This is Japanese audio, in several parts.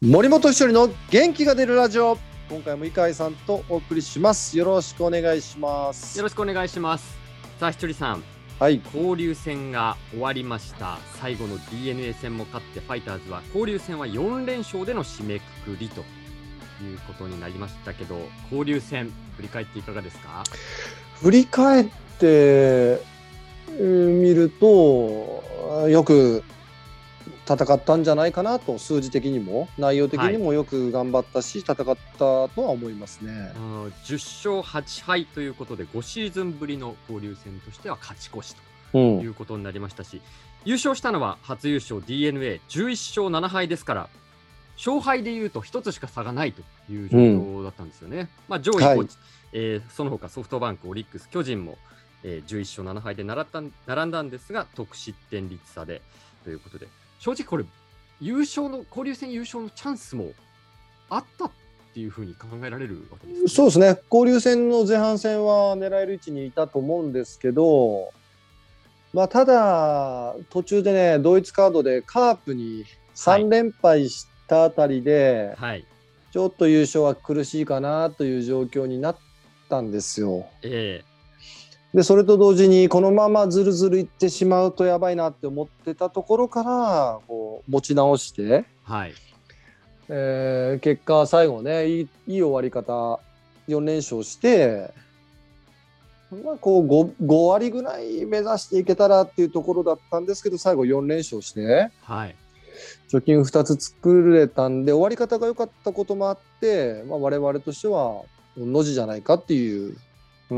森本一人の元気が出るラジオ。今回も井海さんとお送りします。よろしくお願いします。よろしくお願いします。さあひとりさん。はい。交流戦が終わりました。最後の DNA 戦も勝ってファイターズは交流戦は4連勝での締めくくりということになりましたけど交流戦振り返っていかがですか？振り返ってみるとよく戦ったんじゃないかなと数字的にも内容的にもよく頑張ったし、戦ったとは思いますね。あの10勝8敗ということで5シーズンぶりの交流戦としては勝ち越しとうん。いうことになりましたし、優勝したのは初優勝 d n a 11勝7敗ですから勝敗でいうと1つしか差がないという状況だったんですよね。まあ、上位、はいえーその他ソフトバンク、オリックス、巨人も、えー11勝7敗で並ったん並んだんですが得失点率差でということで正直これ優勝の交流戦優勝のチャンスもあったっていうふうに考えられるわけです、ね。そうですね交流戦の前半戦は狙える位置にいたと思うんですけどまあただ途中でね同一カードでカープに3連敗したあたりで、はい、ちょっと優勝は苦しいかなという状況になったんですよ。えでそれと同時にこのままずるずるいってしまうとやばいなって思ってたところからこう持ち直して、ーはい、えー結果最後ねいいいい終わり方4連勝して、まあ、こう 5, 5割ぐらい目指していけたらっていうところだったんですけど最後4連勝してはい、貯金2つ作れたんで終わり方が良かったこともあって、まあ、我々としてはの字じゃないかっていう、う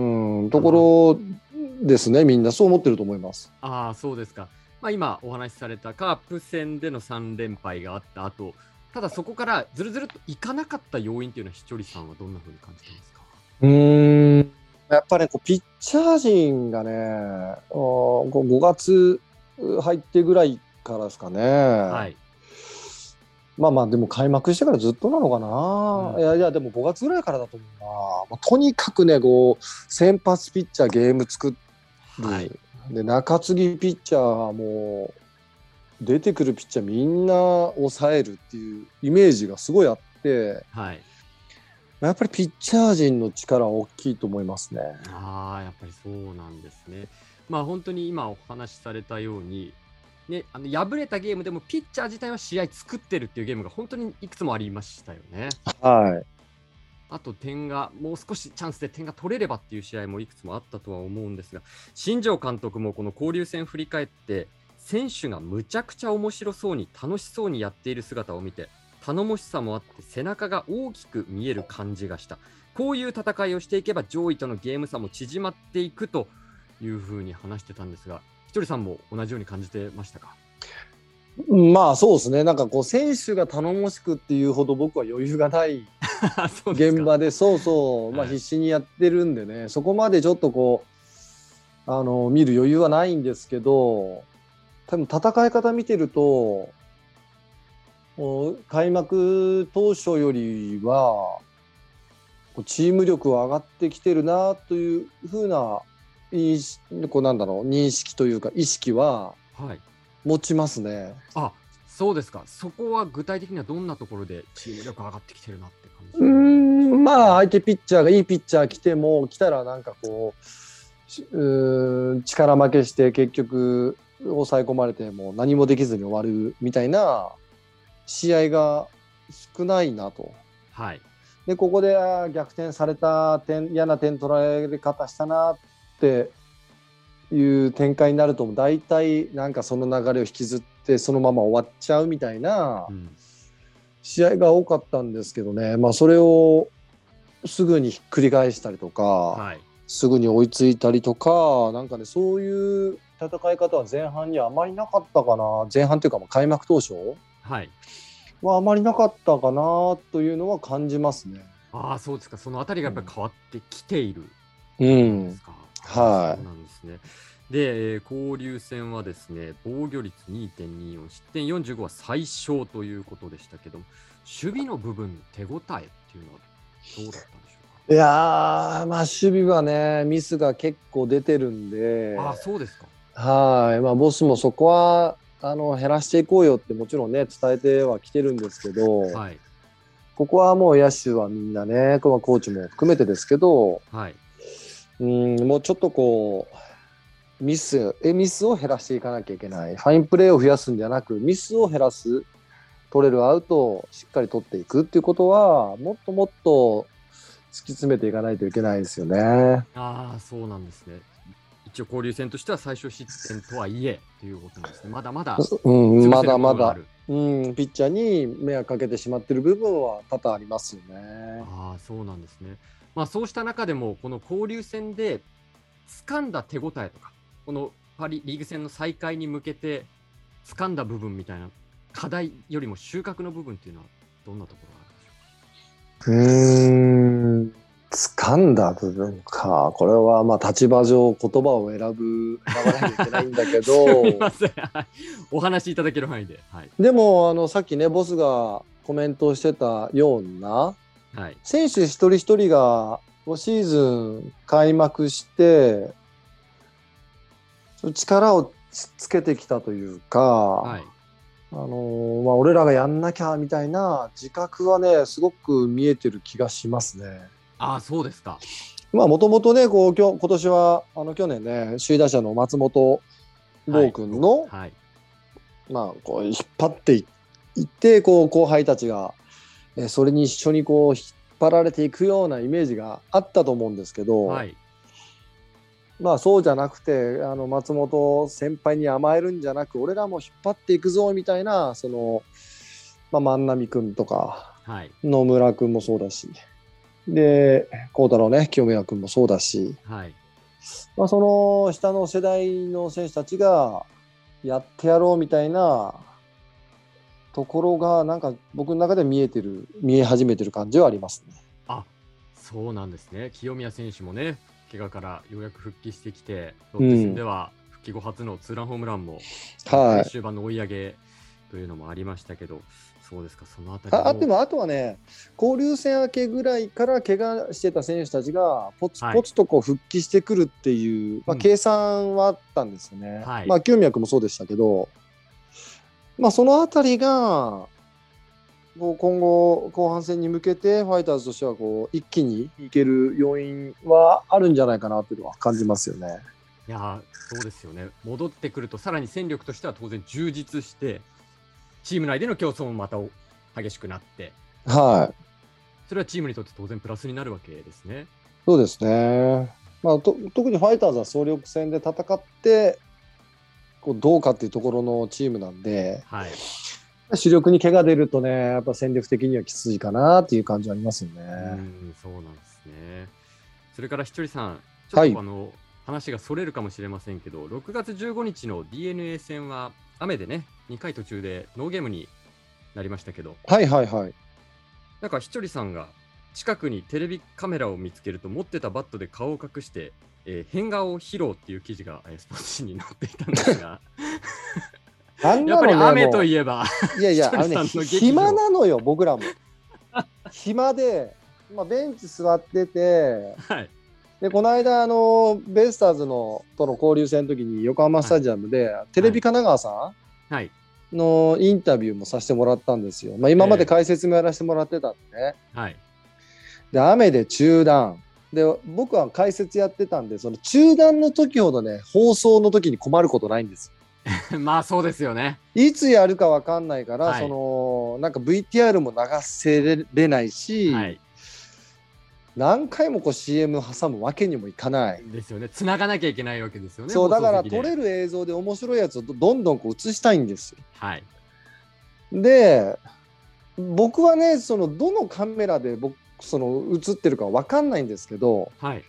ん、ところですねみんなそう思ってると思います。ああ、そうですか。まあ、今お話しされたカープ戦での3連敗があった後ただそこからずるずるといかなかった要因っていうのは、ひとりさんはどんなふうに感じてますか？うーんやっぱりこうピッチャー陣がね、あーこう5月入ってぐらいからですかね、はい。まあまあ、でも開幕してからずっとなのかな、うんいやいや、でも5月ぐらいからだと思うな、まあ、とにかくね、こう先発ピッチャーゲーム作る、はい。で中継ぎピッチャーはもう、出てくるピッチャーみんな抑えるっていうイメージがすごいあって、はい。やっぱりピッチャー陣の力は大きいと思いますね。ああ、やっぱりそうなんですね。まあ本当に今お話しされたように、ね、あの敗れたゲームでもピッチャー自体は試合作ってるっていうゲームが本当にいくつもありましたよね。はいあと点が、もう少しチャンスで点が取れればっていう試合もいくつもあったとは思うんですが、新庄監督もこの交流戦振り返って、選手がむちゃくちゃ面白そうに楽しそうにやっている姿を見て、頼もしさもあって背中が大きく見える感じがした。こういう戦いをしていけば上位とのゲーム差も縮まっていくというふうに話してたんですが、ひとりさんも同じように感じてましたか？まあそうですね、なんかこう、選手が頼もしくっていうほど僕は余裕がない 現場で、そうそう、まあ、はい必死にやってるんでね、そこまでちょっとこう、あの見る余裕はないんですけど、多分戦い方見てると、開幕当初よりは、チーム力は上がってきてるなというふうな、こうなんだろう、認識というか、意識ははい。持ちますね。あそうですか。そこは具体的にはどんなところでチーム力上がってきてるなって感じうーんまあ相手ピッチャーがいいピッチャー来ても来たらなんかこうしうーん力負けして結局抑え込まれても何もできずに終わるみたいな試合が少ないなと。はい。でここで逆転された点嫌な点取られ方したなっていう展開になると大体なんかその流れを引きずってそのまま終わっちゃうみたいな。うん試合が多かったんですけどね、まあ、それをすぐにひっくり返したりとか、はい。すぐに追いついたりとか、なんかね、そういう戦い方は前半にはあまりなかったかな、前半というか、まあ開幕当初はあまりなかったかなというのは感じますね。ああ、そうですか。そのあたりがやっぱり変わってきているうんんです、か。はいそうなんですね。で、えー交流戦はですね、防御率2.24、失点45は最小ということでしたけども、守備の部分の手応えっていうのはどうだったんでしょいやー、まあ、守備はね、ミスが結構出てるんでう、か。ああ、そうですか。はい、まあ、ボスもそこはあの減らしていこうよってもちろんね伝えてはきてるんですけど、はい。ここはもう野手はみんなねこのコーチも含めてですけどはい。うんもうちょっとこうミスえミスを減らしていかなきゃいけないファインプレーを増やすんじゃなくミスを減らす取れるアウトをしっかり取っていくっていうことはもっともっと突き詰めていかないといけないですよね。ああ、そうなんですね。一応交流戦としては最小失点とはいえということなんですね。まだまだうん、まだまだうん、ピッチャーに迷惑かけてしまってる部分は多々ありますよね。ああ、そうなんですね。まあ、そうした中でも、この交流戦で掴んだ手応えとか、このパリリーグ戦の再開に向けて掴んだ部分みたいな課題よりも収穫の部分っていうのはどんなところがあるんでしょうーん、掴んだ部分か。これはまあ立場上言葉を選ぶ、選ばなきゃいけないんだけど、お話しいただける範囲で。はい。でもあのさっきね、ボスがコメントしてたような、はい。選手一人一人がシーズン開幕して、力をつつけてきたというか、はい。あのーまあ、俺らがやんなきゃみたいな自覚はね、すごく見えてる気がしますね。ああ、そうですか。まあ、もともとね、こう、今日、今年は、あの、去年ね、首位打者の松本剛君の、はい。まあ、こう、引っ張っていいって、こう、後輩たちが、えーそれに一緒にこう、引っ張られていくようなイメージがあったと思うんですけど、はい。まあ、そうじゃなくて、あの、松本先輩に甘えるんじゃなく、俺らも引っ張っていくぞ、みたいな、その、まあ、万波君とか、はい。野村君もそうだし、で、孝太郎ね、清宮君もそうだし、はい。まあ、その下の世代の選手たちがやってやろうみたいなところがなんか僕の中で見えてる見え始めてる感じはありますね。あそうなんですね。清宮選手もね、怪我からようやく復帰してきて、ロッテ戦では復帰後初のツーランホームランも、はい終盤の追い上げというのもありましたけど、そうですか、そのあたりああでもあとはね交流戦明けぐらいから怪我してた選手たちがポツはいポツとこう復帰してくるっていう、まあ、うん計算はあったんですよね。はいまあ清宮君もそうでしたけど、まあ、そのあたりがこう今後後半戦に向けてファイターズとしてはこう一気にいける要因はあるんじゃないかなというのは感じますよね。いやーそうですよね。戻ってくると、さらに戦力としては当然充実して、チーム内での競争もまた激しくなって、はいそれはチームにとって当然プラスになるわけですね。そうですね。まあ、と特にファイターズは総力戦で戦ってどうかっていうところのチームなんではい。主力に怪我出るとねやっぱ戦力的にはきついかなっていう感じはありますようね。ん、そうなんですね。それからひとりさん、ちょはいっとあの、話がそれるかもしれませんけど、6月15日の DNA 戦は雨でね、2回途中でノーゲームになりましたけど、はいはいはい。なんかひとりさんが近くにテレビカメラを見つけると持ってたバットで顔を隠して、えー変顔を披露っていう記事が、えースポーツ紙に載っていたんですが、やっぱり雨といえば、いやいや、あのね、暇なのよ、僕らも。暇で、まあ、ベンチ座ってて、はい、でこの間あの、ベイスターズのとの交流戦の時に横浜スタジアムで、テレビ神奈川さはい、んのインタビューもさせてもらったんですよ。まあ、今まで解説もやらせてもらってたんでね。はい、で、雨で中断。で、僕は解説やってたんで、その中断の時ほどね、放送の時に困ることないんですよ。まあそうですよね。いつやるかわかんないから、はいそのなんか VTR も流せれないし、はい、何回もこう CM 挟むわけにもいかない。ですよね。繋がなきゃいけないわけですよね。そうだから撮れる映像で面白いやつをどどんどんこう映したいんですよ。はい、で僕はねそのどのカメラで僕その映ってるかわかんないんですけどはい、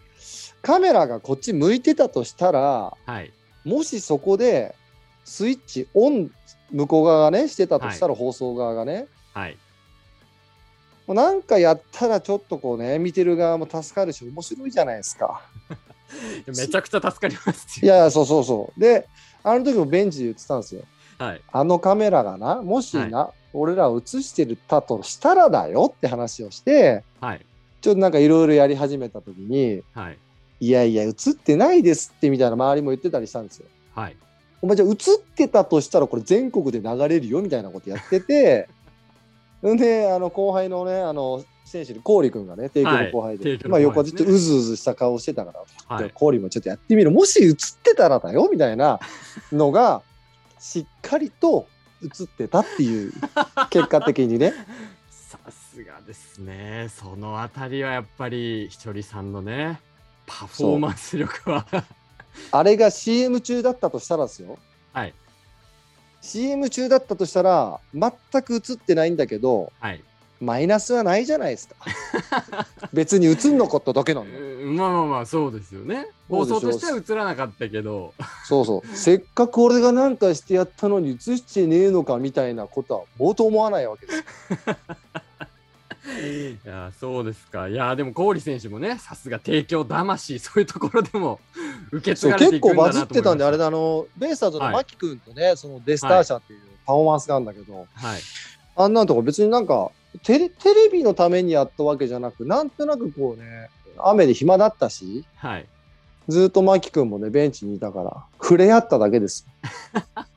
カメラがこっち向いてたとしたらはい、もしそこでスイッチオン向こう側がねしてたとしたら放送側がね、はい。もうなんかやったらちょっとこうね見てる側も助かるし面白いじゃないですか。めちゃくちゃ助かりますいよ。やそうそうそう。であの時もベンチで言ってたんですよ。はい、あのカメラがなもしな、俺らを映してるたとしたらだよって話をしてはい、ちょっとなんかいろいろやり始めた時にはい、いやいや映ってないですってみたいな周りも言ってたりしたんですよ。はい。お前じゃあ映ってたとしたらこれ全国で流れるよみたいなことやっててん であの後輩のねあの選手に郡君がね帝京の後輩で,、はいまあ、横後輩ですね。でうずうずした顔してたから、はい。郡もちょっとやってみるもし映ってたらだよみたいなのがしっかりと映ってたっていう結果的にね さすがですね。そのあたりはやっぱりひとりさんのね、パフォーマンス力は。あれが CM 中だったとしたらですよはい。CM 中だったとしたら全く映ってないんだけどはい。マイナスはないじゃないですか。別に映んなかっただけなんだ。ようんまあまあまあ、そうですよね。放送としては映らなかったけど。そうそう。せっかく俺がなんかしてやったのに映してねえのかみたいなことは冒頭思わないわけです。よ いやそうですか。いやでも郡選手もね、さすが帝京魂、そういうところでも受け継がれてい結構くんだなと思いましたバズってたんであれだあのベイスターズのはい。牧君とね、そのデスターシャっていうパフォーマンスがあるんだけど、はい。あんなんとか別になんかテレテレビのためにやったわけじゃなくなんとなくこうね雨で暇だったしはい。ずっと牧君もねベンチにいたから触れ合っただけです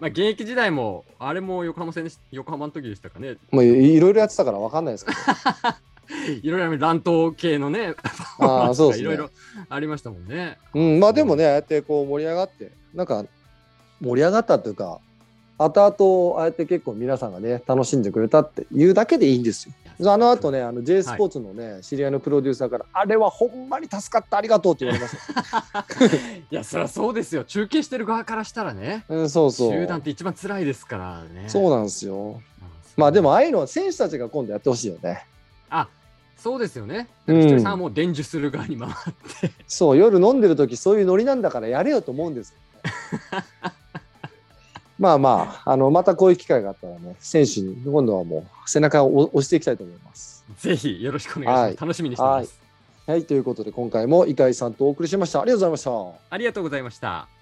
まあ、現役時代も、あれも横浜戦横浜の時でしたかね。もういいろいろやってたから分かんないですけど いろいろ乱闘系のね、あー そうですねいろいろありましたもんね。うん、まあでもね、ああやってこう盛り上がって、なんか盛り上がったというか、後々ああやって結構皆さんがね、楽しんでくれたっていうだけでいいんですよ。あの後ね、あの J スポーツのね、知り合いのプロデューサーから、あれはほんまに助かった、ありがとうって言われました。いや、そりゃそうですよ。中継してる側からしたらね、うん、そうそう。集団って一番辛いですからね。そうなんですよ。うんまあでも、ああいうのは選手たちが今度やってほしいよね。あそうですよね。うんひとりさんはもう伝授する側に回って。そう、夜飲んでる時そういうノリなんだからやれよと思うんですよね、まあまあ、あのまたこういう機会があったらね、選手に今度はもう背中を押していきたいと思います。ぜひよろしくお願いします。はい楽しみにしてます。はい、ということで今回も井上さんとお送りしました。ありがとうございました。ありがとうございました。